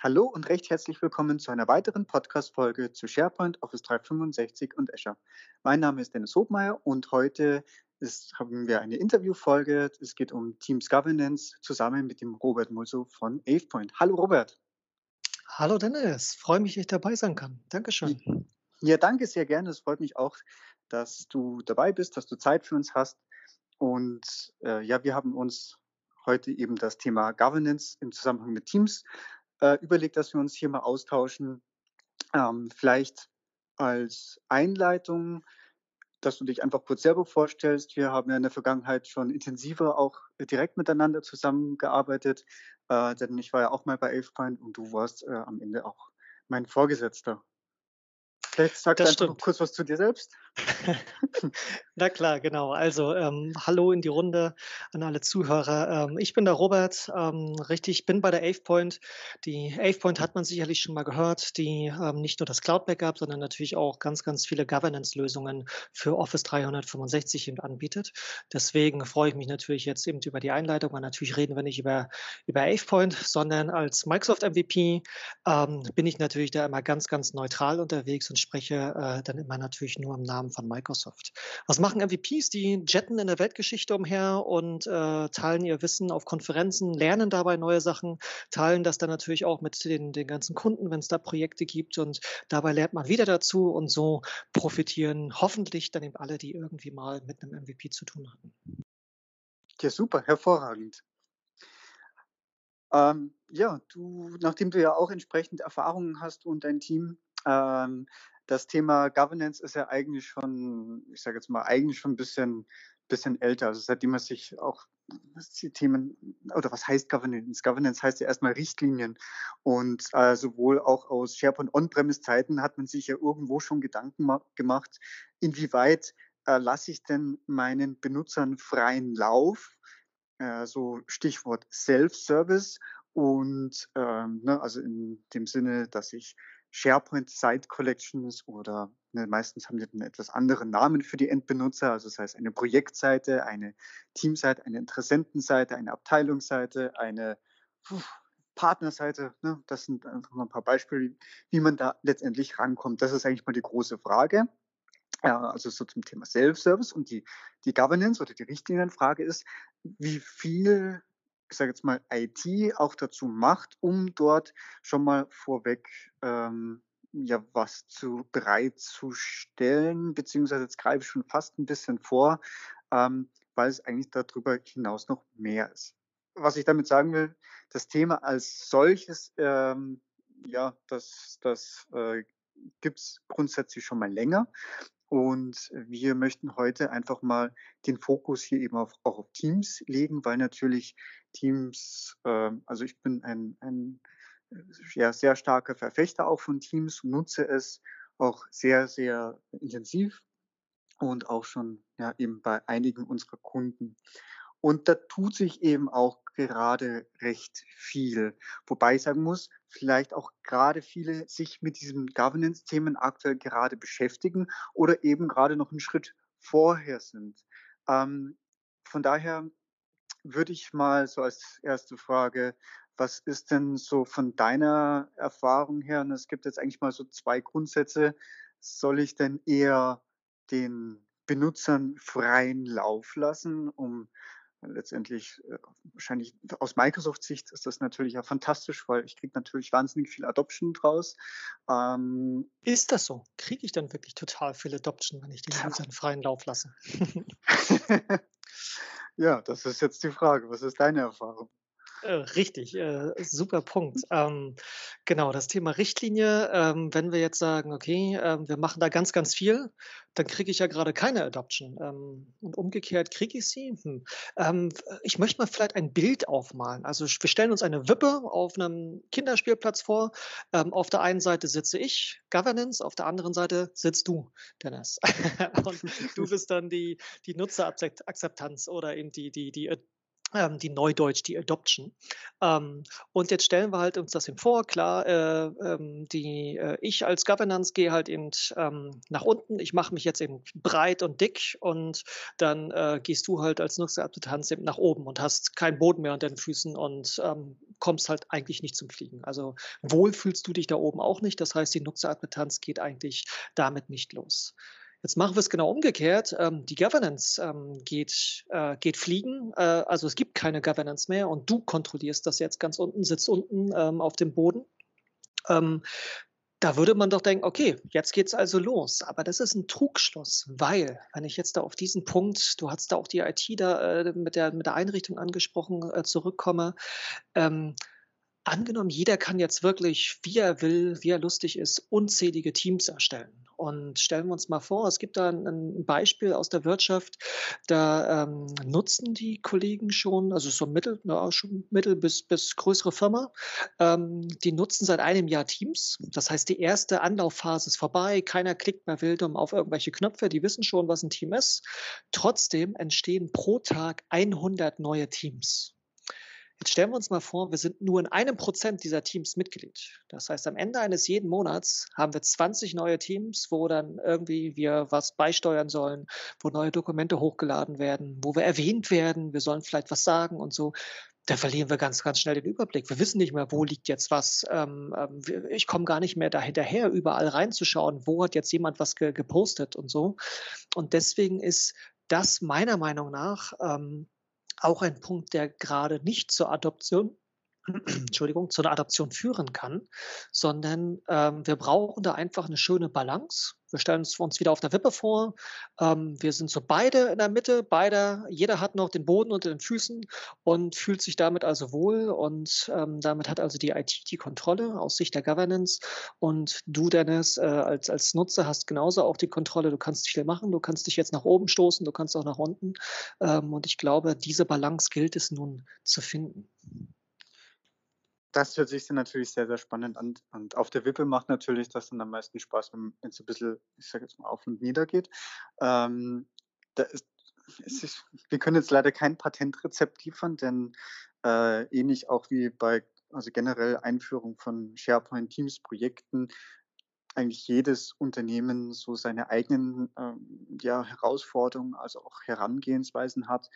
Hallo und recht herzlich willkommen zu einer weiteren Podcast-Folge zu SharePoint, Office 365 und Azure. Mein Name ist Dennis Hobmeier und heute ist, haben wir eine Interviewfolge. Es geht um Teams Governance zusammen mit dem Robert Mulso von AvePoint. Hallo Robert. Hallo Dennis, freue mich, dass ich dabei sein kann. Dankeschön. Ja, danke sehr gerne. Es freut mich auch, dass du dabei bist, dass du Zeit für uns hast. Und äh, ja, wir haben uns heute eben das Thema Governance im Zusammenhang mit Teams äh, überlegt, dass wir uns hier mal austauschen. Ähm, vielleicht als Einleitung, dass du dich einfach kurz selber vorstellst. Wir haben ja in der Vergangenheit schon intensiver auch direkt miteinander zusammengearbeitet, äh, denn ich war ja auch mal bei AvePoint und du warst äh, am Ende auch mein Vorgesetzter. Vielleicht sagst du einfach noch kurz was zu dir selbst. Na klar, genau. Also ähm, hallo in die Runde an alle Zuhörer. Ähm, ich bin der Robert, ähm, richtig, bin bei der AvePoint. Die AvePoint hat man sicherlich schon mal gehört, die ähm, nicht nur das Cloud Backup, sondern natürlich auch ganz, ganz viele Governance-Lösungen für Office 365 eben anbietet. Deswegen freue ich mich natürlich jetzt eben über die Einleitung, weil natürlich reden wir nicht über, über AvePoint, sondern als Microsoft MVP ähm, bin ich natürlich da immer ganz, ganz neutral unterwegs und spreche äh, dann immer natürlich nur im Namen von Microsoft. Was machen MVPs? Die jetten in der Weltgeschichte umher und äh, teilen ihr Wissen auf Konferenzen, lernen dabei neue Sachen, teilen das dann natürlich auch mit den, den ganzen Kunden, wenn es da Projekte gibt und dabei lernt man wieder dazu und so profitieren hoffentlich dann eben alle, die irgendwie mal mit einem MVP zu tun hatten. Ja, super, hervorragend. Ähm, ja, du, nachdem du ja auch entsprechend Erfahrungen hast und dein Team, ähm, das Thema Governance ist ja eigentlich schon, ich sage jetzt mal, eigentlich schon ein bisschen, bisschen älter. Also seitdem man sich auch die Themen, oder was heißt Governance? Governance heißt ja erstmal Richtlinien. Und äh, sowohl auch aus SharePoint On-Premise-Zeiten hat man sich ja irgendwo schon Gedanken gemacht, inwieweit äh, lasse ich denn meinen Benutzern freien Lauf? Äh, so Stichwort Self-Service und ähm, ne, also in dem Sinne, dass ich SharePoint Site Collections oder ne, meistens haben die einen etwas anderen Namen für die Endbenutzer. Also das heißt eine Projektseite, eine Teamseite, eine Interessentenseite, eine Abteilungsseite, eine Partnerseite. Ne? Das sind einfach mal ein paar Beispiele, wie man da letztendlich rankommt. Das ist eigentlich mal die große Frage. Ja, also so zum Thema Self-Service und die, die Governance oder die Richtlinienfrage ist, wie viel ich sage jetzt mal, IT auch dazu macht, um dort schon mal vorweg ähm, ja was zu bereitzustellen, beziehungsweise jetzt greife ich schon fast ein bisschen vor, ähm, weil es eigentlich darüber hinaus noch mehr ist. Was ich damit sagen will, das Thema als solches, ähm, ja, das, das äh, gibt es grundsätzlich schon mal länger. Und wir möchten heute einfach mal den Fokus hier eben auf, auch auf Teams legen, weil natürlich Teams, äh, also ich bin ein, ein ja, sehr starker Verfechter auch von Teams, nutze es auch sehr, sehr intensiv und auch schon ja, eben bei einigen unserer Kunden. Und da tut sich eben auch gerade recht viel. Wobei ich sagen muss, vielleicht auch gerade viele sich mit diesen Governance-Themen aktuell gerade beschäftigen oder eben gerade noch einen Schritt vorher sind. Ähm, von daher würde ich mal so als erste Frage, was ist denn so von deiner Erfahrung her? Und es gibt jetzt eigentlich mal so zwei Grundsätze. Soll ich denn eher den Benutzern freien Lauf lassen, um letztendlich äh, wahrscheinlich aus Microsoft-Sicht ist das natürlich ja fantastisch, weil ich kriege natürlich wahnsinnig viel Adoption draus. Ähm, ist das so? Kriege ich dann wirklich total viel Adoption, wenn ich den Usern freien Lauf lasse? ja, das ist jetzt die Frage. Was ist deine Erfahrung? Äh, richtig, äh, super Punkt. Ähm, genau, das Thema Richtlinie, ähm, wenn wir jetzt sagen, okay, ähm, wir machen da ganz, ganz viel, dann kriege ich ja gerade keine Adoption. Ähm, und umgekehrt kriege ich sie. Hm. Ähm, ich möchte mal vielleicht ein Bild aufmalen. Also wir stellen uns eine Wippe auf einem Kinderspielplatz vor. Ähm, auf der einen Seite sitze ich, Governance, auf der anderen Seite sitzt du, Dennis. und du bist dann die, die Nutzerakzeptanz oder eben die, die, die die Neudeutsch, die Adoption. Ähm, und jetzt stellen wir halt uns das eben vor, klar, äh, ähm, die, äh, ich als Governance gehe halt eben ähm, nach unten, ich mache mich jetzt eben breit und dick und dann äh, gehst du halt als Nutzerakzeptanz eben nach oben und hast keinen Boden mehr unter den Füßen und ähm, kommst halt eigentlich nicht zum Fliegen. Also wohl fühlst du dich da oben auch nicht, das heißt, die Nutzerakzeptanz geht eigentlich damit nicht los. Jetzt machen wir es genau umgekehrt. Ähm, die Governance ähm, geht, äh, geht fliegen. Äh, also es gibt keine Governance mehr und du kontrollierst das jetzt ganz unten, sitzt unten ähm, auf dem Boden. Ähm, da würde man doch denken, okay, jetzt geht's also los. Aber das ist ein Trugschluss, weil, wenn ich jetzt da auf diesen Punkt, du hast da auch die IT da äh, mit, der, mit der Einrichtung angesprochen, äh, zurückkomme, ähm, angenommen, jeder kann jetzt wirklich, wie er will, wie er lustig ist, unzählige Teams erstellen. Und stellen wir uns mal vor, es gibt da ein, Beispiel aus der Wirtschaft, da ähm, nutzen die Kollegen schon, also so mittel, na, schon mittel bis, bis größere Firma, ähm, die nutzen seit einem Jahr Teams. Das heißt, die erste Anlaufphase ist vorbei, keiner klickt mehr wild um auf irgendwelche Knöpfe, die wissen schon, was ein Team ist. Trotzdem entstehen pro Tag 100 neue Teams. Jetzt stellen wir uns mal vor, wir sind nur in einem Prozent dieser Teams Mitglied. Das heißt, am Ende eines jeden Monats haben wir 20 neue Teams, wo dann irgendwie wir was beisteuern sollen, wo neue Dokumente hochgeladen werden, wo wir erwähnt werden, wir sollen vielleicht was sagen und so. Da verlieren wir ganz, ganz schnell den Überblick. Wir wissen nicht mehr, wo liegt jetzt was. Ähm, ähm ich komme gar nicht mehr dahinterher, überall reinzuschauen, wo hat jetzt jemand was ge gepostet und so. Und deswegen ist das meiner Meinung nach ähm, auch ein Punkt, der gerade nicht zur Adoption Entschuldigung, zu einer Adoption führen kann, sondern ähm, wir brauchen da einfach eine schöne Balance. Wir stellen uns wieder auf der Wippe vor. Ähm, wir sind so beide in der Mitte, beide, jeder hat noch den Boden unter den Füßen und fühlt sich damit also wohl und ähm, damit hat also die IT die Kontrolle aus Sicht der Governance und du, Dennis, äh, als, als Nutzer hast genauso auch die Kontrolle. Du kannst viel machen, du kannst dich jetzt nach oben stoßen, du kannst auch nach unten ähm, und ich glaube, diese Balance gilt es nun zu finden. Das hört sich dann natürlich sehr, sehr spannend an. Und auf der Wippe macht natürlich das dann am meisten Spaß, wenn es ein bisschen, ich sage jetzt mal, auf und nieder geht. Ähm, ist, ist, wir können jetzt leider kein Patentrezept liefern, denn äh, ähnlich auch wie bei also generell Einführung von SharePoint Teams Projekten eigentlich jedes Unternehmen so seine eigenen ähm, ja, Herausforderungen, also auch Herangehensweisen hat,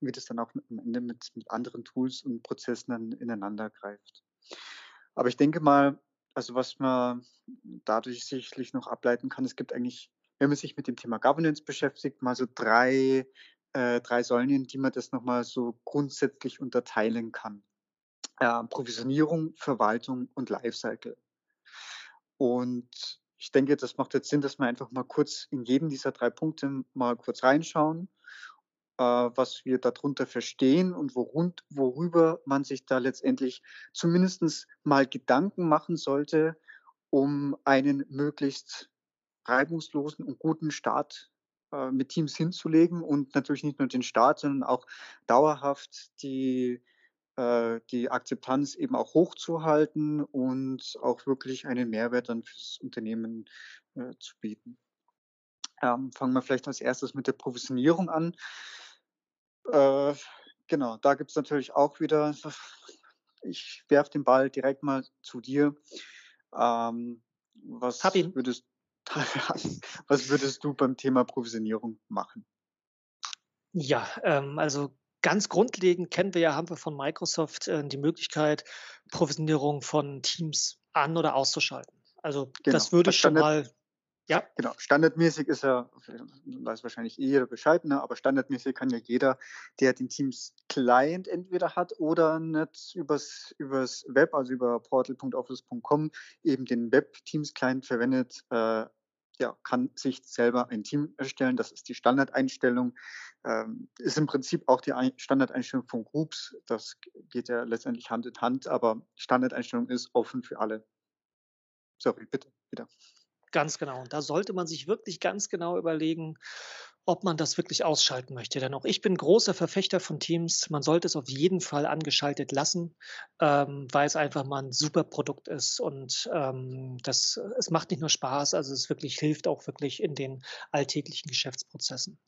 wie das dann auch am Ende mit, mit anderen Tools und Prozessen dann ineinander greift. Aber ich denke mal, also was man dadurch sicherlich noch ableiten kann, es gibt eigentlich, wenn man sich mit dem Thema Governance beschäftigt, mal so drei, äh, drei Säulen, in die man das nochmal so grundsätzlich unterteilen kann. Äh, Provisionierung, Verwaltung und Lifecycle. Und ich denke, das macht jetzt Sinn, dass wir einfach mal kurz in jeden dieser drei Punkte mal kurz reinschauen, äh, was wir darunter verstehen und worund, worüber man sich da letztendlich zumindest mal Gedanken machen sollte, um einen möglichst reibungslosen und guten Start äh, mit Teams hinzulegen und natürlich nicht nur den Start, sondern auch dauerhaft die die Akzeptanz eben auch hochzuhalten und auch wirklich einen Mehrwert dann fürs Unternehmen äh, zu bieten. Ähm, fangen wir vielleicht als erstes mit der Provisionierung an. Äh, genau, da gibt es natürlich auch wieder, ich werfe den Ball direkt mal zu dir. Ähm, was, würdest, was würdest du beim Thema Provisionierung machen? Ja, ähm, also ganz grundlegend kennen wir ja, haben wir von Microsoft äh, die Möglichkeit, Provisionierung von Teams an- oder auszuschalten. Also genau. das würde schon mal. Ja. Genau. Standardmäßig ist ja, weiß wahrscheinlich eh jeder Bescheid, ne? aber standardmäßig kann ja jeder, der den Teams Client entweder hat oder nicht übers, übers Web, also über portal.office.com eben den Web Teams Client verwendet, äh, ja, kann sich selber ein Team erstellen. Das ist die Standardeinstellung. Ähm, ist im Prinzip auch die Standardeinstellung von Groups. Das geht ja letztendlich Hand in Hand, aber Standardeinstellung ist offen für alle. Sorry, bitte, wieder. Ganz genau. Und da sollte man sich wirklich ganz genau überlegen, ob man das wirklich ausschalten möchte. Denn auch ich bin großer Verfechter von Teams. Man sollte es auf jeden Fall angeschaltet lassen, ähm, weil es einfach mal ein super Produkt ist und ähm, das, es macht nicht nur Spaß, also es wirklich hilft auch wirklich in den alltäglichen Geschäftsprozessen.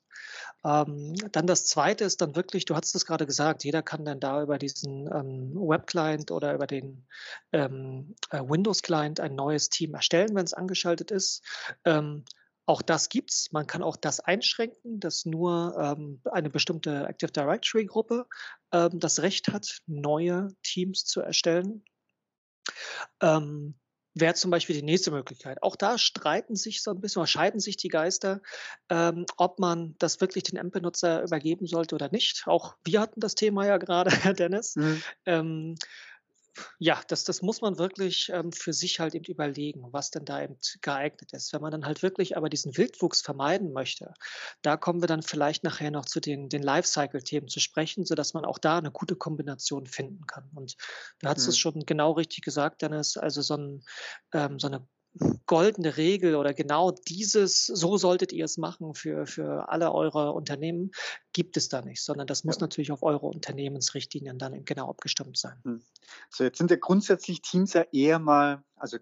Ähm, dann das Zweite ist dann wirklich, du hast es gerade gesagt, jeder kann dann da über diesen ähm, Web-Client oder über den ähm, äh, Windows-Client ein neues Team erstellen, wenn es angeschaltet ist. Ähm, auch das gibt's. Man kann auch das einschränken, dass nur ähm, eine bestimmte Active Directory Gruppe ähm, das Recht hat, neue Teams zu erstellen. Ähm, Wäre zum Beispiel die nächste Möglichkeit. Auch da streiten sich so ein bisschen oder scheiden sich die Geister, ähm, ob man das wirklich den Endbenutzer übergeben sollte oder nicht. Auch wir hatten das Thema ja gerade, Herr Dennis. Mhm. Ja, das das muss man wirklich, ähm, für sich halt eben überlegen, was denn da eben geeignet ist. Wenn man dann halt wirklich aber diesen Wildwuchs vermeiden möchte, da kommen wir dann vielleicht nachher noch zu den den Lifecycle-Themen zu sprechen, sodass man auch da eine gute Kombination finden kann. Und du es mhm. schon genau richtig gesagt, Dennis, also so 'n ähm, so 'ne goldene Regel oder genau dieses, so solltet ihr es machen für, für alle eure Unternehmen, gibt es da nicht, sondern das muss ja. natürlich auf eure Unternehmensrichtlinien dann genau abgestimmt sein. Hm. So, jetzt sind ja grundsätzlich Teams ja eher mal, also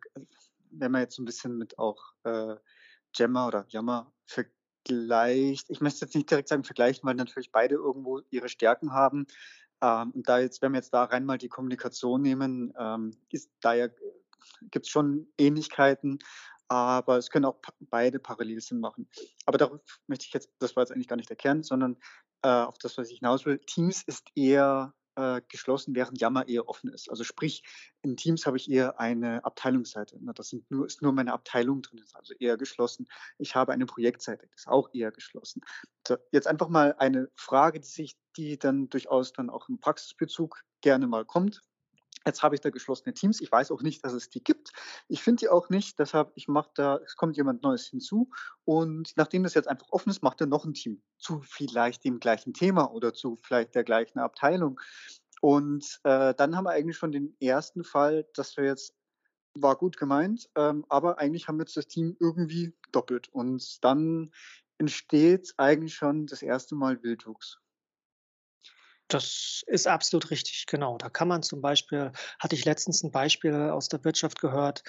wenn man jetzt so ein bisschen mit auch äh, Jammer oder Jammer vergleicht, ich möchte jetzt nicht direkt sagen vergleichen, weil natürlich beide irgendwo ihre Stärken haben. Ähm, und da jetzt, wenn wir jetzt da rein mal die Kommunikation nehmen, ähm, ist da ja gibt es schon Ähnlichkeiten, aber es können auch beide parallel Sinn machen. Aber darauf möchte ich jetzt, das war jetzt eigentlich gar nicht der Kern, sondern äh, auf das, was ich hinaus will. Teams ist eher äh, geschlossen, während Yammer eher offen ist. Also sprich, in Teams habe ich eher eine Abteilungsseite. Na, das sind nur, ist nur meine Abteilung drin, ist also eher geschlossen. Ich habe eine Projektseite, das ist auch eher geschlossen. So, jetzt einfach mal eine Frage, die sich, die dann durchaus dann auch im Praxisbezug gerne mal kommt. Jetzt habe ich da geschlossene Teams. Ich weiß auch nicht, dass es die gibt. Ich finde die auch nicht. Deshalb, ich mache da, es kommt jemand Neues hinzu. Und nachdem das jetzt einfach offen ist, macht er noch ein Team zu vielleicht dem gleichen Thema oder zu vielleicht der gleichen Abteilung. Und äh, dann haben wir eigentlich schon den ersten Fall, dass wir jetzt, war gut gemeint, ähm, aber eigentlich haben wir jetzt das Team irgendwie doppelt. Und dann entsteht eigentlich schon das erste Mal Wildwuchs. Das ist absolut richtig, genau. Da kann man zum Beispiel hatte ich letztens ein Beispiel aus der Wirtschaft gehört,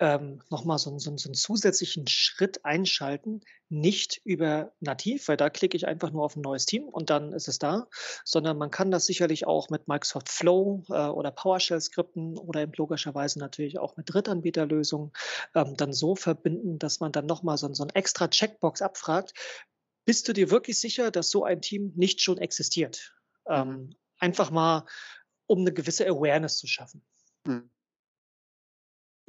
ähm, noch mal so so so 'n zusätzlichen Schritt einschalten, nicht über nativ, weil da klicke ich einfach nur auf ein neues Team und dann ist es da, sondern man kann das sicherlich auch mit Microsoft Flow, äh, oder PowerShell-Skripten oder eben logischerweise natürlich auch mit Drittanbieterlösungen, ähm, dann so verbinden, dass man dann noch mal so so 'n extra Checkbox abfragt: „Bist du dir wirklich sicher, dass so ein Team nicht schon existiert?“ Ähm, einfach mal, um eine gewisse Awareness zu schaffen. Mhm.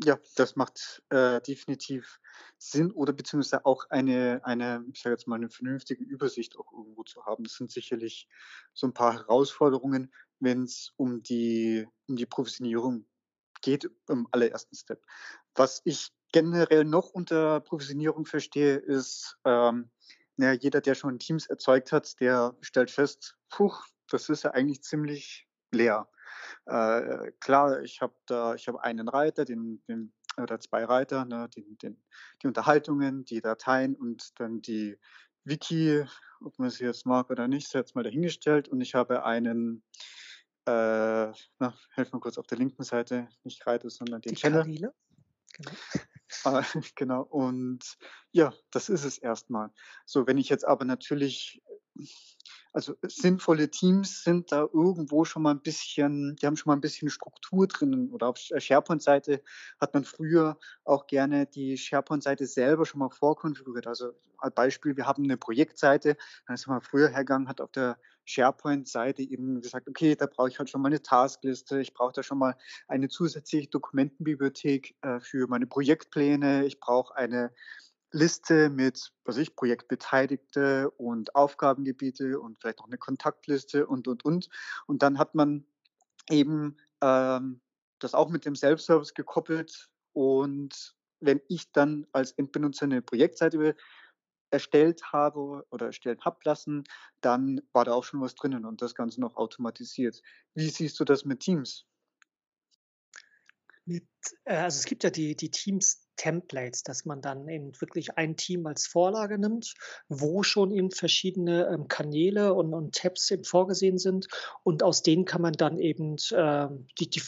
Ja, das macht, äh, definitiv Sinn oder beziehungsweise auch eine eine, ich sage jetzt mal, eine vernünftige Übersicht auch irgendwo zu haben. Das sind sicherlich so ein paar Herausforderungen, wenn es um die um die Provisionierung geht im allerersten Step. Was ich generell noch unter Provisionierung verstehe, ist, ähm, na ja, jeder, der schon Teams erzeugt hat, der stellt fest: „Puh, das ist ja eigentlich ziemlich leer. Äh, klar, ich habe da ich habe einen Reiter, den den oder 2 Reiter, ne, den den die Unterhaltungen, die Dateien und dann die Wiki, ob man sie jetzt mag oder nicht, sei jetzt mal dahingestellt. Und ich habe einen, äh, na, helf mir kurz auf der linken Seite, nicht Reiter, sondern den Die Channel. Kanäle? Genau. Ah, genau. Und ja, das ist es erstmal. So, wenn ich jetzt aber natürlich also sinnvolle Teams sind da irgendwo schon mal ein bisschen die haben schon mal ein bisschen Struktur drin oder auf SharePoint-Seite hat man früher auch gerne die SharePoint-Seite selber schon mal vorkonfiguriert. Also, als Beispiel, wir haben eine Projektseite, dann ist man früher hergegangen, hat auf der SharePoint-Seite eben gesagt: „Okay, da brauche ich halt schon mal eine Taskliste. Ich brauche da schon mal eine zusätzliche Dokumentenbibliothek, äh, für meine Projektpläne. Ich brauche eine Liste mit, was ich, Projektbeteiligte und Aufgabengebiete und vielleicht noch eine Kontaktliste und, und, und. Und dann hat man eben, ähm, das auch mit dem Self-Service gekoppelt und wenn ich dann als Endbenutzer eine Projektseite erstellt habe oder erstellen habe lassen, dann war da auch schon was drinnen und das Ganze noch automatisiert. Wie siehst du das mit Teams? Mit äh, also, es gibt ja die die Teams Templates, dass man dann eben wirklich ein Team als Vorlage nimmt, wo schon eben verschiedene ähm, Kanäle und, und Tabs eben vorgesehen sind. Und aus denen kann man dann eben äh, die, die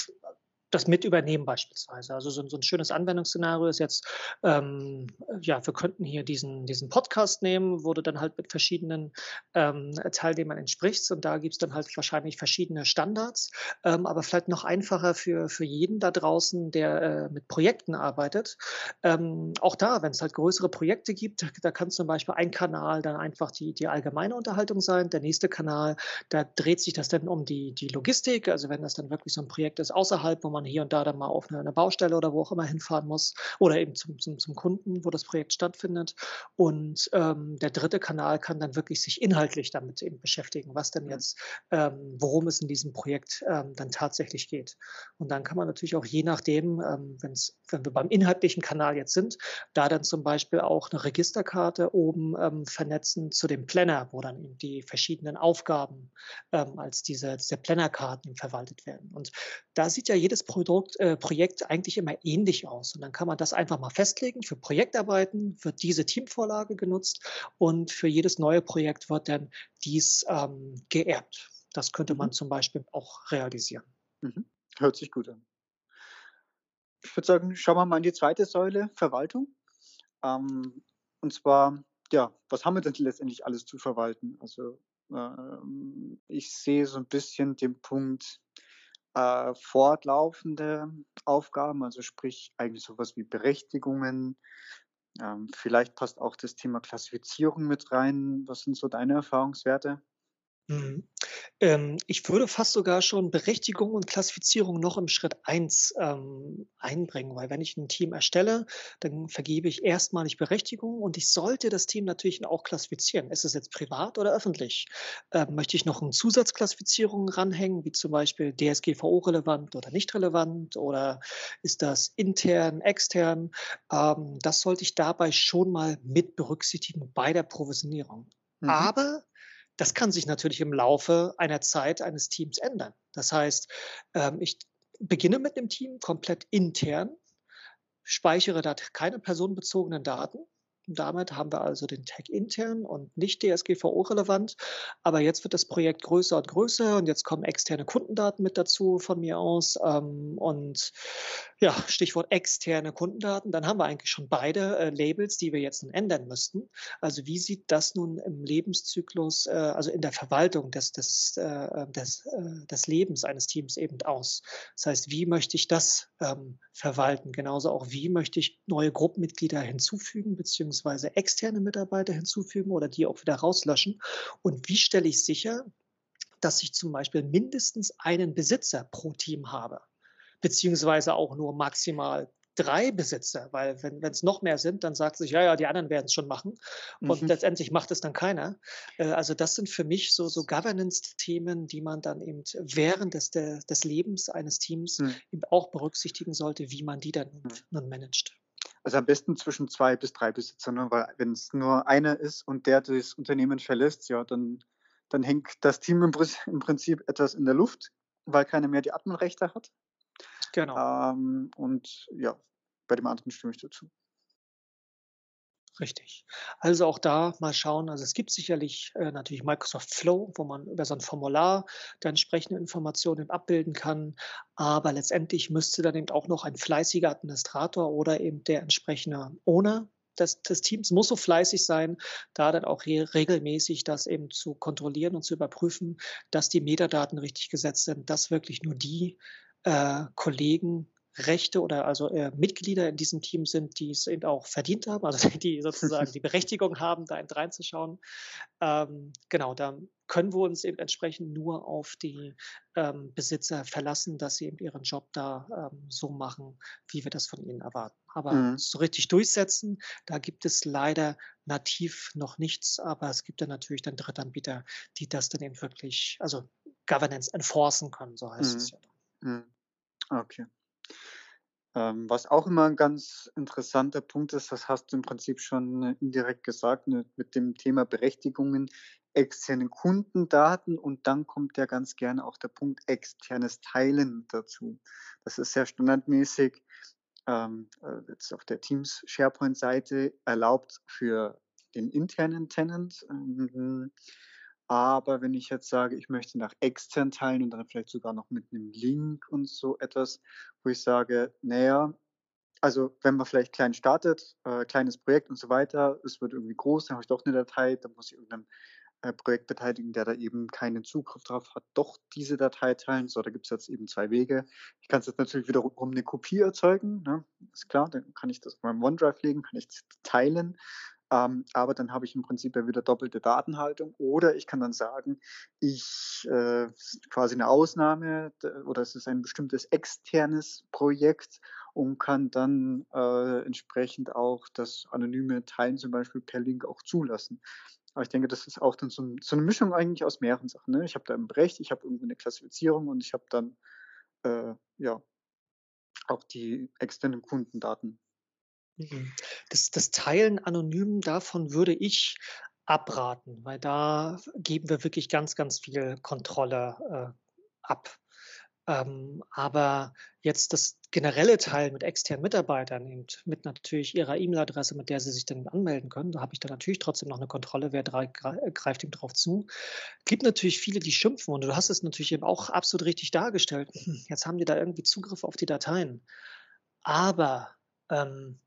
das mit übernehmen beispielsweise. Also so, so ein schönes Anwendungsszenario ist jetzt, ähm, ja, wir könnten hier diesen, diesen Podcast nehmen, wo du dann halt mit verschiedenen ähm, Teilnehmern entsprichst und da gibt es dann halt wahrscheinlich verschiedene Standards, ähm, aber vielleicht noch einfacher für, für jeden da draußen, der äh, mit Projekten arbeitet. Ähm, auch da, wenn es halt größere Projekte gibt, da kann zum Beispiel ein Kanal dann einfach die, die allgemeine Unterhaltung sein, der nächste Kanal, da dreht sich das dann um die, die Logistik, also wenn das dann wirklich so ein Projekt ist außerhalb, wo man man hier und da dann mal auf eine, eine Baustelle oder wo auch immer hinfahren muss oder eben zum, zum, zum Kunden, wo das Projekt stattfindet. Und ähm, der dritte Kanal kann dann wirklich sich inhaltlich damit eben beschäftigen, was denn jetzt, ähm, worum es in diesem Projekt ähm, dann tatsächlich geht. Und dann kann man natürlich auch je nachdem, ähm, wenn's, wenn wir beim inhaltlichen Kanal jetzt sind, da dann zum Beispiel auch eine Registerkarte oben ähm, vernetzen zu dem Planner, wo dann eben die verschiedenen Aufgaben ähm, als diese, diese Plannerkarten verwaltet werden. Und da sieht ja jedes Produkt, äh, Projekt eigentlich immer ähnlich aus. Und dann kann man das einfach mal festlegen. Für Projektarbeiten wird diese Teamvorlage genutzt und für jedes neue Projekt wird dann dies ähm, geerbt. Das könnte man mhm. zum Beispiel auch realisieren. Mhm. Hört sich gut an. Ich würde sagen, schauen wir mal in die zweite Säule, Verwaltung. Ähm, und zwar, ja, was haben wir denn letztendlich alles zu verwalten? Also ähm, ich sehe so ein bisschen den Punkt äh, fortlaufende Aufgaben, also sprich eigentlich sowas wie Berechtigungen. Ähm, vielleicht passt auch das Thema Klassifizierung mit rein. Was sind so deine Erfahrungswerte? Mhm. Ähm, ich würde fast sogar schon Berechtigung und Klassifizierung noch im Schritt 1 ähm, einbringen, weil wenn ich ein Team erstelle, dann vergebe ich erstmalig Berechtigung und ich sollte das Team natürlich auch klassifizieren. Ist es jetzt privat oder öffentlich? Ähm, möchte ich noch eine Zusatzklassifizierung ranhängen, wie zum Beispiel DSGVO-relevant oder nicht relevant oder ist das intern, extern? Ähm, das sollte ich dabei schon mal mit berücksichtigen bei der Provisionierung. Mhm. Aber das kann sich natürlich im Laufe einer Zeit eines Teams ändern. Das heißt, ähm, ich beginne mit dem Team komplett intern, speichere da keine personenbezogenen Daten damit haben wir also den Tag intern und nicht DSGVO-relevant. Aber jetzt wird das Projekt größer und größer und jetzt kommen externe Kundendaten mit dazu von mir aus. Ähm, und ja, Stichwort externe Kundendaten. Dann haben wir eigentlich schon beide äh, Labels, die wir jetzt nun ändern müssten. Also wie sieht das nun im Lebenszyklus, äh, also in der Verwaltung des, des, äh, des, äh, des Lebens eines Teams eben aus? Das heißt, wie möchte ich das ähm, verwalten? Genauso auch, wie möchte ich neue Gruppenmitglieder hinzufügen, beziehungsweise beziehungsweise externe Mitarbeiter hinzufügen oder die auch wieder rauslöschen? Und wie stelle ich sicher, dass ich zum Beispiel mindestens einen Besitzer pro Team habe? Beziehungsweise auch nur maximal drei Besitzer, weil wenn es noch mehr sind, dann sagt sich, ja, ja, die anderen werden es schon machen und mhm. letztendlich macht es dann keiner. Äh, also das sind für mich so, so Governance-Themen, die man dann eben während des, des Lebens eines Teams mhm. auch berücksichtigen sollte, wie man die dann mhm. nun managt. Also am besten zwischen zwei bis drei Besitzern, ne? weil wenn es nur einer ist und der das Unternehmen verlässt, ja, dann, dann hängt das Team im, im Prinzip etwas in der Luft, weil keiner mehr die Adminrechte hat. Genau. Ähm, und ja, bei dem anderen stimme ich dazu. Richtig. Also auch da mal schauen. Also es gibt sicherlich äh, natürlich Microsoft Flow, wo man über so ein Formular dann entsprechende Informationen abbilden kann. Aber letztendlich müsste dann eben auch noch ein fleißiger Administrator oder eben der entsprechende Owner des, des Teams muss so fleißig sein, da dann auch re regelmäßig das eben zu kontrollieren und zu überprüfen, dass die Metadaten richtig gesetzt sind, dass wirklich nur die äh, Kollegen Rechte oder also äh, Mitglieder in diesem Team sind, die es eben auch verdient haben, also die sozusagen die Berechtigung haben, da eben reinzuschauen. Ähm, genau, da können wir uns eben entsprechend nur auf die ähm, Besitzer verlassen, dass sie eben ihren Job da ähm, so machen, wie wir das von ihnen erwarten. Aber mhm. so richtig durchsetzen, da gibt es leider nativ noch nichts, aber es gibt dann natürlich dann Drittanbieter, die das dann eben wirklich, also Governance enforcen können, so heißt mhm. es ja. Mhm. Okay. Ähm, was auch immer ein ganz interessanter Punkt ist, das hast du im Prinzip schon äh, indirekt gesagt, ne, mit dem Thema Berechtigungen, externe Kundendaten und dann kommt ja ganz gerne auch der Punkt externes Teilen dazu. Das ist ja standardmäßig ähm, äh, jetzt auf der Teams SharePoint-Seite erlaubt für den internen Tenant. Ähm, aber wenn ich jetzt sage, ich möchte nach extern teilen und dann vielleicht sogar noch mit einem Link und so etwas, wo ich sage, naja, also wenn man vielleicht klein startet, äh, kleines Projekt und so weiter, es wird irgendwie groß, dann habe ich doch eine Datei, dann muss ich irgendeinem äh, Projektbeteiligten, der da eben keinen Zugriff drauf hat, doch diese Datei teilen. So, da gibt es jetzt eben zwei Wege. Ich kann es jetzt natürlich wiederum eine Kopie erzeugen, ne? ist klar, dann kann ich das auf meinem OneDrive legen, kann ich teilen. Ähm, aber dann habe ich im Prinzip ja wieder doppelte Datenhaltung. Oder ich kann dann sagen, ich äh, quasi eine Ausnahme oder es ist ein bestimmtes externes Projekt und kann dann äh, entsprechend auch das anonyme Teilen zum Beispiel per Link auch zulassen. Aber ich denke, das ist auch dann so, so eine Mischung eigentlich aus mehreren Sachen. Ne? Ich habe da ein Recht, ich habe irgendwie eine Klassifizierung und ich habe dann äh, ja auch die externen Kundendaten. Mhm. Das, das Teilen anonym, davon würde ich abraten, weil da geben wir wirklich ganz, ganz viel Kontrolle äh, ab. Ähm, aber jetzt das generelle Teil mit externen Mitarbeitern eben mit natürlich ihrer E-Mail-Adresse, mit der sie sich dann anmelden können, da habe ich dann natürlich trotzdem noch eine Kontrolle, wer drei, greift ihm drauf zu. Gibt natürlich viele, die schimpfen und du hast es natürlich eben auch absolut richtig dargestellt. Hm, jetzt haben die da irgendwie Zugriff auf die Dateien. Aber ähm,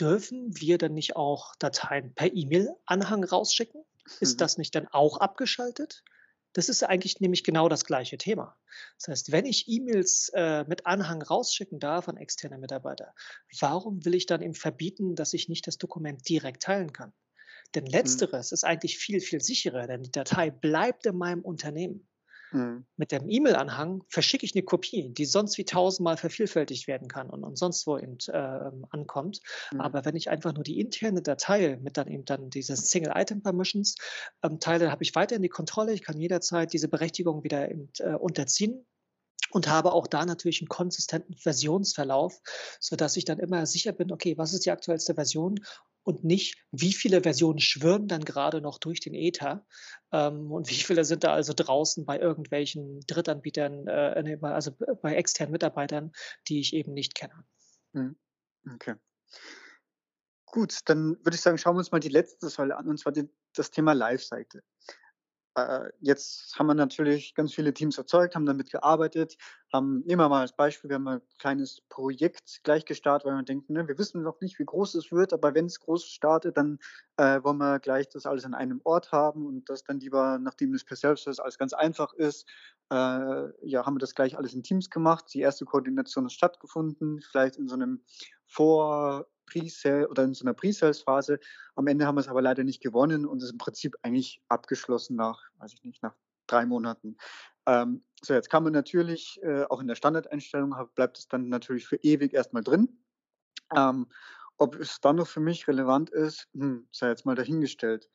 dürfen wir dann nicht auch Dateien per E-Mail-Anhang rausschicken? Ist mhm. das nicht dann auch abgeschaltet? Das ist eigentlich nämlich genau das gleiche Thema. Das heißt, wenn ich E-Mails äh, mit Anhang rausschicken darf an externe Mitarbeiter, warum will ich dann eben verbieten, dass ich nicht das Dokument direkt teilen kann? Denn mhm. letzteres mhm. ist eigentlich viel, viel sicherer, denn die Datei bleibt in meinem Unternehmen. Mhm. Mit dem E-Mail-Anhang verschicke ich eine Kopie, die sonst wie tausendmal vervielfältigt werden kann und, und sonst wo eben äh, ankommt. Mhm. Aber wenn ich einfach nur die interne Datei mit dann eben dann dieses Single-Item-Permissions ähm, teile, habe ich weiterhin die Kontrolle. Ich kann jederzeit diese Berechtigung wieder eben, äh, unterziehen und habe auch da natürlich einen konsistenten Versionsverlauf, sodass ich dann immer sicher bin, okay, was ist die aktuellste Version und nicht, wie viele Versionen schwirren dann gerade noch durch den Ether ähm, und wie viele sind da also draußen bei irgendwelchen Drittanbietern, äh, also bei externen Mitarbeitern, die ich eben nicht kenne. Mhm. Okay. Gut, dann würde ich sagen, schauen wir uns mal die letzte Säule an, und zwar die, das Thema Lifecycle. Äh, jetzt haben wir natürlich ganz viele Teams erzeugt, haben damit gearbeitet, haben, nehmen wir mal als Beispiel, wir haben ein kleines Projekt gleich gestartet, weil wir denken, ne, wir wissen noch nicht, wie groß es wird, aber wenn es groß startet, dann äh, wollen wir gleich das alles an einem Ort haben und das dann lieber, nachdem es per Self-Service alles ganz einfach ist, äh, ja, haben wir das gleich alles in Teams gemacht. Die erste Koordination ist stattgefunden, vielleicht in so einem Vor- Pre-Sale oder in so einer Pre-Sales-Phase. Am Ende haben wir es aber leider nicht gewonnen und ist im Prinzip eigentlich abgeschlossen nach, weiß ich nicht, nach drei Monaten. Ähm, so, jetzt kann man natürlich, äh, auch in der Standardeinstellung bleibt es dann natürlich für ewig erstmal drin. Ähm, ob es dann noch für mich relevant ist, hm, sei jetzt mal dahingestellt.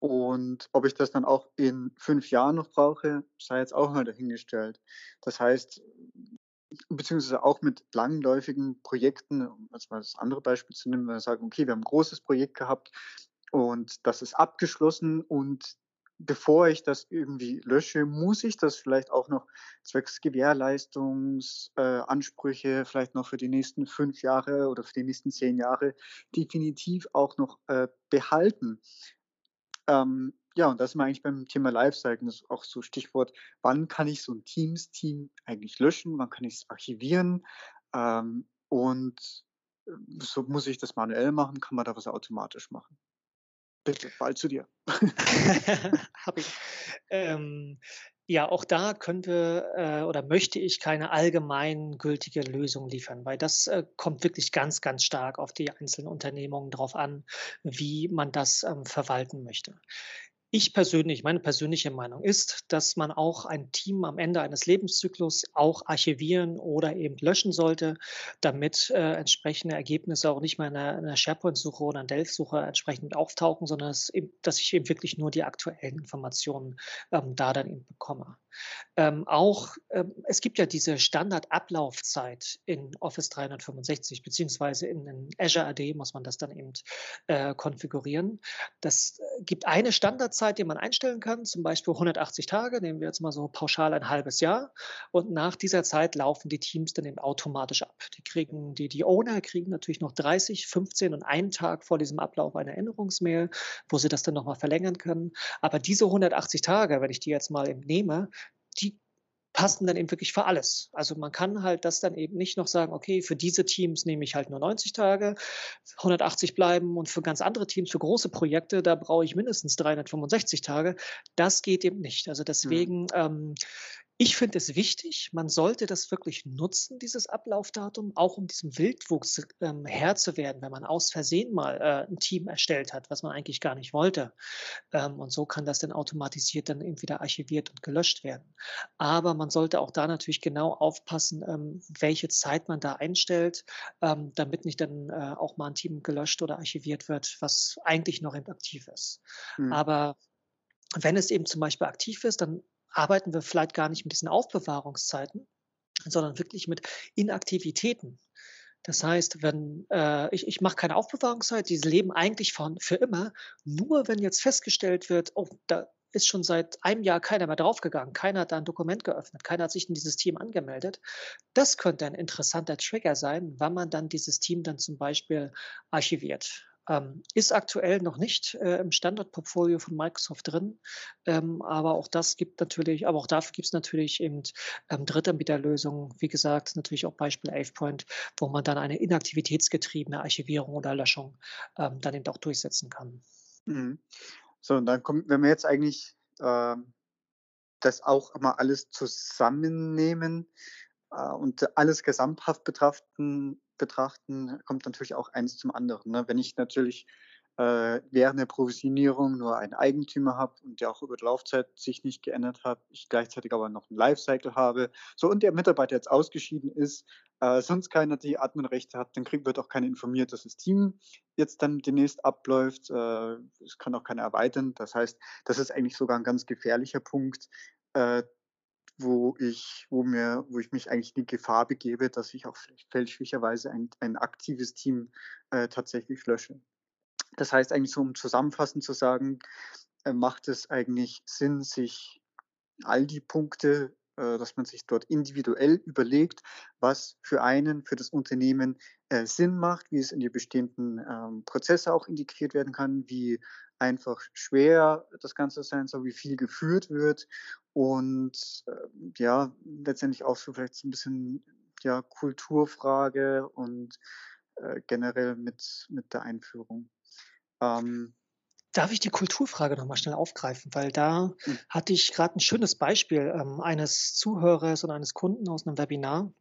Und ob ich das dann auch in fünf Jahren noch brauche, sei jetzt auch mal dahingestellt. Das heißt, beziehungsweise auch mit langläufigen Projekten, um als mal das andere Beispiel zu nehmen, wenn wir sagen, okay, wir haben ein großes Projekt gehabt und das ist abgeschlossen und bevor ich das irgendwie lösche, muss ich das vielleicht auch noch zwecks Gewährleistungsansprüche äh, vielleicht noch für die nächsten fünf Jahre oder für die nächsten zehn Jahre definitiv auch noch äh, behalten. Ähm, ja, und das ist eigentlich beim Thema Lifecycle, das ist auch so Stichwort, wann kann ich so ein Teams-Team eigentlich löschen, wann kann ich es archivieren ähm, und äh, so muss ich das manuell machen, kann man da was automatisch machen. Bitte, bald zu dir. Habe ich. Ähm, ja, auch da könnte äh, oder möchte ich keine allgemeingültige Lösung liefern, weil das äh, kommt wirklich ganz, ganz stark auf die einzelnen Unternehmungen drauf an, wie man das ähm, verwalten möchte. Ich persönlich, meine persönliche Meinung ist, dass man auch ein Team am Ende eines Lebenszyklus auch archivieren oder eben löschen sollte, damit äh, entsprechende Ergebnisse auch nicht mehr in einer, SharePoint-Suche oder einer Delph-Suche entsprechend auftauchen, sondern dass, dass ich eben wirklich nur die aktuellen Informationen ähm, da dann eben bekomme. Ähm, auch, ähm, es gibt ja diese Standardablaufzeit in Office 365 beziehungsweise in Azure AD muss man das dann eben, äh, konfigurieren. Das, äh, gibt eine Standardzeit, die man einstellen kann, zum Beispiel 180 Tage, nehmen wir jetzt mal so pauschal ein halbes Jahr. Und nach dieser Zeit laufen die Teams dann eben automatisch ab. Die kriegen die die Owner kriegen natürlich noch 30, 15 und einen Tag vor diesem Ablauf eine Erinnerungsmail, wo sie das dann noch mal verlängern können. Aber diese 180 Tage, wenn ich die jetzt mal eben nehme, die passen dann eben wirklich für alles. Also man kann halt das dann eben nicht noch sagen, okay, für diese Teams nehme ich halt nur 90 Tage, 180 bleiben und für ganz andere Teams, für große Projekte, da brauche ich mindestens 365 Tage. Das geht eben nicht. Also mhm. deswegen, mhm. ähm, ich finde es wichtig, man sollte das wirklich nutzen, dieses Ablaufdatum, auch um diesem Wildwuchs ähm, Herr zu werden, wenn man aus Versehen mal äh, ein Team erstellt hat, was man eigentlich gar nicht wollte. Ähm, und so kann das dann automatisiert dann eben wieder archiviert und gelöscht werden. Aber man sollte auch da natürlich genau aufpassen, ähm, welche Zeit man da einstellt, ähm, damit nicht dann äh, auch mal ein Team gelöscht oder archiviert wird, was eigentlich noch eben aktiv ist. Mhm. Aber wenn es eben zum Beispiel aktiv ist, dann arbeiten wir vielleicht gar nicht mit diesen Aufbewahrungszeiten, sondern wirklich mit Inaktivitäten. Das heißt, wenn äh, ich, ich mache keine Aufbewahrungszeit, diese leben eigentlich von für immer. Nur wenn jetzt festgestellt wird, oh, da ist schon seit einem Jahr keiner mehr draufgegangen, keiner hat da ein Dokument geöffnet, keiner hat sich in dieses Team angemeldet. Das könnte ein interessanter Trigger sein, wann man dann dieses Team dann zum Beispiel archiviert. Ähm, ist aktuell noch nicht äh, im Standardportfolio von Microsoft drin, ähm, aber auch das gibt natürlich, aber auch dafür gibt es natürlich eben ähm, Drittanbieterlösungen, wie gesagt, natürlich auch Beispiel AvePoint, wo man dann eine inaktivitätsgetriebene Archivierung oder Löschung ähm, dann eben auch durchsetzen kann. Mhm. So, und dann kommt, wenn wir jetzt eigentlich äh, das auch mal alles zusammennehmen äh, und alles gesamthaft betrachten, betrachten, kommt natürlich auch eins zum anderen. Ne? Wenn ich natürlich äh, während der Provisionierung nur einen Eigentümer habe und der auch über die Laufzeit sich nicht geändert hat, ich gleichzeitig aber noch einen Lifecycle habe, so und der Mitarbeiter jetzt ausgeschieden ist, äh, sonst keiner die Adminrechte hat, dann kriegt, wird auch keiner informiert, dass das Team jetzt dann demnächst abläuft. Äh, es kann auch keiner erweitern. Das heißt, das ist eigentlich sogar ein ganz gefährlicher Punkt, äh, wo ich, wo mir, wo ich mich eigentlich die Gefahr begebe, dass ich auch fälschlicherweise ein, ein aktives Team äh, tatsächlich lösche. Das heißt eigentlich so, um zusammenfassend zu sagen, äh, macht es eigentlich Sinn, sich all die Punkte, äh, dass man sich dort individuell überlegt, was für einen, für das Unternehmen äh, Sinn macht, wie es in die bestehenden ähm, Prozesse auch integriert werden kann, wie einfach schwer das Ganze sein soll, wie viel geführt wird und äh, ja, letztendlich auch so vielleicht so ein bisschen ja, Kulturfrage und äh, generell mit, mit der Einführung. Ähm, Darf ich die Kulturfrage noch mal schnell aufgreifen? Weil da mhm. hatte ich gerade ein schönes Beispiel ähm, eines Zuhörers und eines Kunden aus einem Webinar.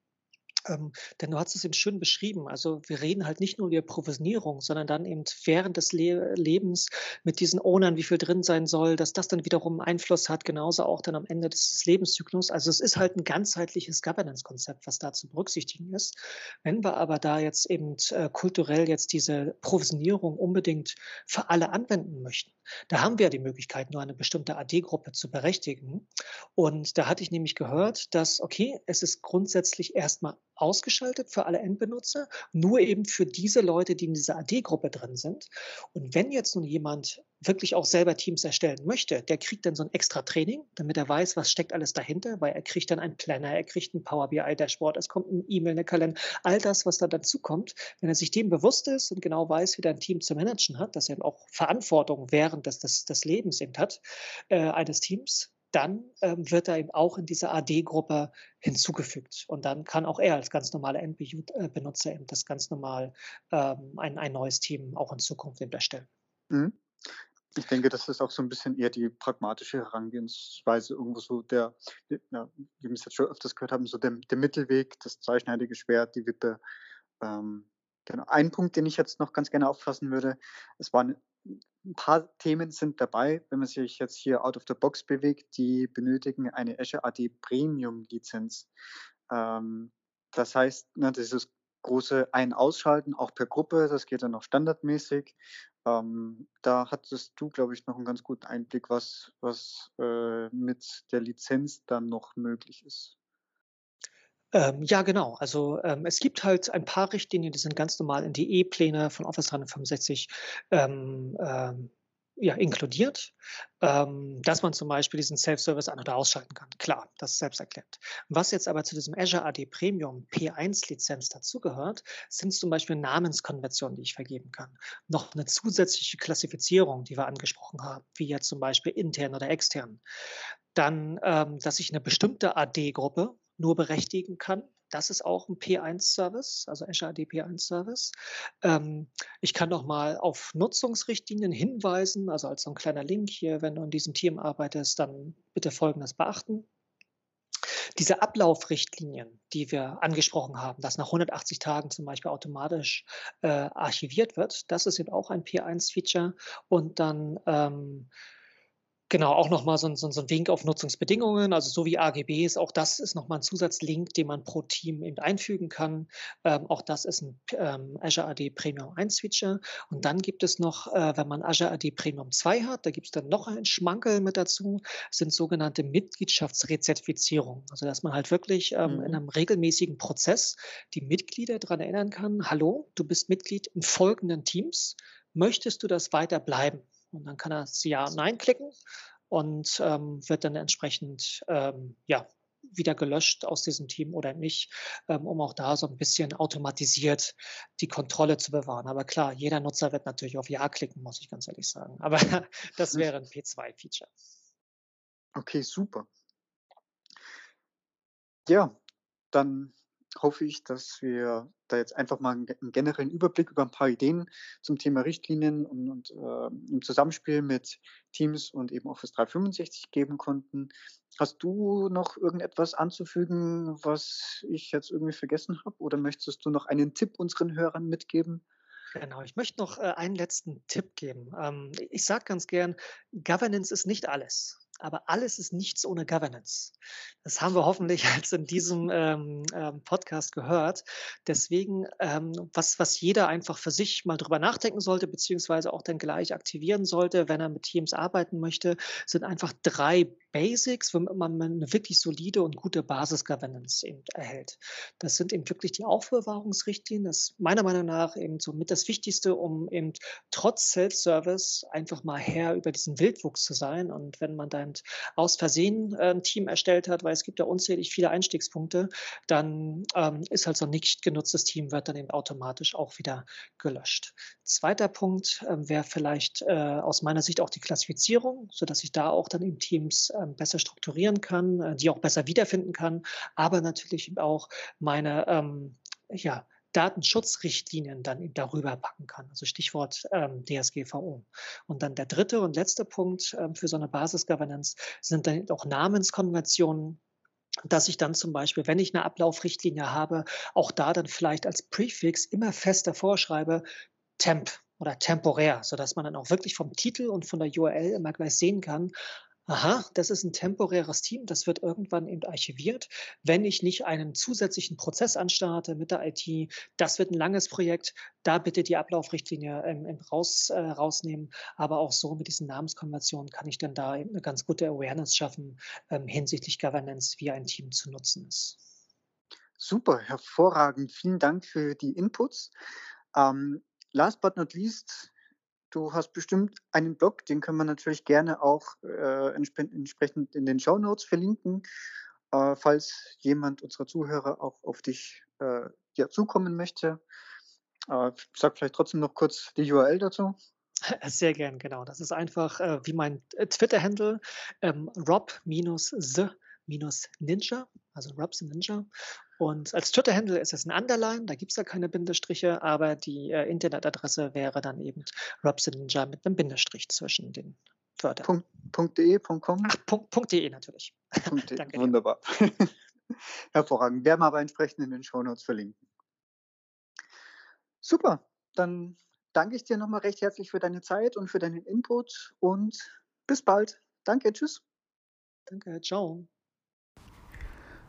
Ähm, denn du hast es eben schön beschrieben. Also wir reden halt nicht nur über Provisionierung, sondern dann eben während des Le Lebens mit diesen Ownern, wie viel drin sein soll, dass das dann wiederum Einfluss hat, genauso auch dann am Ende des Lebenszyklus. Also es ist halt ein ganzheitliches Governance-Konzept, was da zu berücksichtigen ist. Wenn wir aber da jetzt eben äh, kulturell jetzt diese Provisionierung unbedingt für alle anwenden möchten, da haben wir die Möglichkeit, nur eine bestimmte AD-Gruppe zu berechtigen. Und da hatte ich nämlich gehört, dass, okay, es ist grundsätzlich erstmal ausgeschaltet für alle Endbenutzer, nur eben für diese Leute, die in dieser AD-Gruppe drin sind. Und wenn jetzt nun jemand wirklich auch selber Teams erstellen möchte, der kriegt dann so ein extra Training, damit er weiß, was steckt alles dahinter, weil er kriegt dann einen Planner, er kriegt ein Power BI Dashboard, es kommt ein E-Mail, eine Kalender, all das, was da dazu kommt. Wenn er sich dem bewusst ist und genau weiß, wie er ein Team zu managen hat, dass er auch Verantwortung während des, des, des Lebens eben hat, äh, eines Teams, dann ähm, wird er eben auch in diese AD-Gruppe hinzugefügt. Und dann kann auch er als ganz normaler NBU-Benutzer eben das ganz normal ähm, ein, ein neues Team auch in Zukunft eben erstellen. Mhm. Ich denke, das ist auch so ein bisschen eher die pragmatische Herangehensweise, irgendwo so der, ja, wie wir es jetzt schon öfters gehört haben, so der, der Mittelweg, das zweischneidige Schwert, die Wippe. Ähm, genau. Ein Punkt, den ich jetzt noch ganz gerne auffassen würde, es waren ein paar Themen sind dabei, wenn man sich jetzt hier out of the box bewegt, die benötigen eine Azure AD Premium Lizenz. Ähm, das heißt, ne, dieses große Ein-Ausschalten, auch per Gruppe, das geht dann auch standardmäßig. Ähm, da hattest du, glaube ich, noch einen ganz guten Einblick, was, was äh, mit der Lizenz dann noch möglich ist. Ähm, ja, genau. Also ähm, es gibt halt ein paar Richtlinien, die sind ganz normal in die E-Pläne von Office 365 ähm, ähm, ja, inkludiert, ähm, dass man zum Beispiel diesen Self-Service an- oder ausschalten kann. Klar, das ist selbsterklärend. Was jetzt aber zu diesem Azure AD Premium P1-Lizenz dazugehört, sind zum Beispiel Namenskonversionen, die ich vergeben kann. Noch eine zusätzliche Klassifizierung, die wir angesprochen haben, wie jetzt zum Beispiel intern oder extern. Dann, ähm, dass ich eine bestimmte AD-Gruppe nur berechtigen kann. Das ist auch ein P1-Service, also Azure AD P1-Service. Ähm, ich kann noch mal auf Nutzungsrichtlinien hinweisen, also als so ein kleiner Link hier, wenn du in diesem Team arbeitest, dann bitte Folgendes beachten. Diese Ablaufrichtlinien, die wir angesprochen haben, dass nach 180 Tagen zum Beispiel automatisch äh, archiviert wird, das ist eben auch ein P1-Feature. Und dann ähm, Genau, auch noch mal so so so 'n Wink auf Nutzungsbedingungen, also so wie AGBs. Auch das ist noch mal 'n Zusatzlink, den man pro Team eben einfügen kann. Ähm, auch das ist 'n ähm, Azure AD Premium 1 Feature. Und dann gibt es noch, äh, wenn man Azure AD Premium 2 hat, da gibt's dann noch ein Schmankerl mit dazu, sind sogenannte Mitgliedschaftsrezertifizierungen. Also, dass man halt wirklich, ähm, in Mhm. 'nem regelmäßigen Prozess die Mitglieder dran erinnern kann: „Hallo, du bist Mitglied in folgenden Teams. Möchtest du das weiter bleiben?“ Und dann kann er das Ja, Nein klicken und ähm, wird dann entsprechend ähm, ja, wieder gelöscht aus diesem Team oder nicht, ähm, um auch da so ein bisschen automatisiert die Kontrolle zu bewahren. Aber klar, jeder Nutzer wird natürlich auf Ja klicken, muss ich ganz ehrlich sagen. Aber das Mhm. wäre ein P2-Feature. Okay, super. Ja, dann hoffe ich, dass wir da jetzt einfach mal 'n ge 'n generellen Überblick über ein paar Ideen zum Thema Richtlinien und und, ähm, im Zusammenspiel mit Teams und eben Office 365 geben konnten. Hast du noch irgendetwas anzufügen, was ich jetzt irgendwie vergessen habe, oder möchtest du noch einen Tipp unseren Hörern mitgeben? Genau, ich möchte noch, äh, einen letzten Tipp geben. Ähm, ich sage ganz gern: „Governance ist nicht alles, aber alles ist nichts ohne Governance.“ Das haben wir hoffentlich jetzt in diesem, ähm, ähm, Podcast gehört. Deswegen, ähm, was was jeder einfach für sich mal drüber nachdenken sollte, beziehungsweise auch dann gleich aktivieren sollte, wenn er mit Teams arbeiten möchte, sind einfach 3 Basics, womit man 'ne wirklich solide und gute Basis-Governance eben erhält. Das sind eben wirklich die Aufbewahrungsrichtlinien. Das ist meiner Meinung nach eben so mit das Wichtigste, um eben trotz Self-Service einfach mal Herr über diesen Wildwuchs zu sein. Und wenn man dann aus Versehen, äh, 'n Team erstellt hat, weil es gibt ja unzählig viele Einstiegspunkte, dann, ähm, ist halt so 'n nicht genutztes Team wird dann eben automatisch auch wieder gelöscht. Zweiter Punkt, ähm, wäre vielleicht, äh, aus meiner Sicht auch die Klassifizierung, sodass ich da auch dann eben Teams, ähm, besser strukturieren kann, äh, die auch besser wiederfinden kann, aber natürlich auch meine, ähm, ja, Datenschutzrichtlinien dann darüber packen kann. Also Stichwort, ähm, DSGVO. Und dann der dritte und letzte Punkt, ähm, für so 'ne Basis-Governance sind dann auch Namenskonventionen, dass ich dann zum Beispiel, wenn ich 'ne Ablaufrichtlinie habe, auch da dann vielleicht als Prefix immer fest davor schreibe: „Temp“ oder „temporär“, sodass man dann auch wirklich vom Titel und von der URL immer gleich sehen kann: „Aha, das ist 'n temporäres Team, das wird irgendwann eben archiviert, wenn ich nicht einen zusätzlichen Prozess anstarte mit der IT. Das wird 'n langes Projekt, da bitte die Ablaufrichtlinie, ähm, raus äh, rausnehmen.“ Aber auch so mit diesen Namenskonventionen kann ich dann da eben 'ne ganz gute Awareness schaffen, ähm, hinsichtlich Governance, wie ein Team zu nutzen ist. Super, hervorragend. Vielen Dank für die Inputs. Ähm, last but not least, du hast bestimmt einen Blog, den können wir natürlich gerne auch, äh, entspre entsprechend in den Shownotes verlinken, äh, falls jemand unserer Zuhörer auch auf dich, äh, ja, zukommen möchte. Äh, sag vielleicht trotzdem noch kurz die URL dazu. Sehr gern, genau. Das ist einfach, äh, wie mein, äh, Twitter-Handle, ähm, Rob-the-Ninja, also Rob the Ninja. Und als Twitter-Handle ist es 'n Underline, da gibt's ja keine Bindestriche, aber die, äh, Internetadresse wäre dann eben Rob Ninja mit 'nem Bindestrich zwischen den Wörtern. Punkt Punkt .de, Punkt .com? Ach, Punkt Punkt .de natürlich. Punkt .de, Danke wunderbar. Hervorragend. Werden wir aber entsprechend in den Shownotes verlinken. Super, dann danke ich dir noch mal recht herzlich für deine Zeit und für deinen Input und bis bald. Danke, tschüss. Danke, tschau.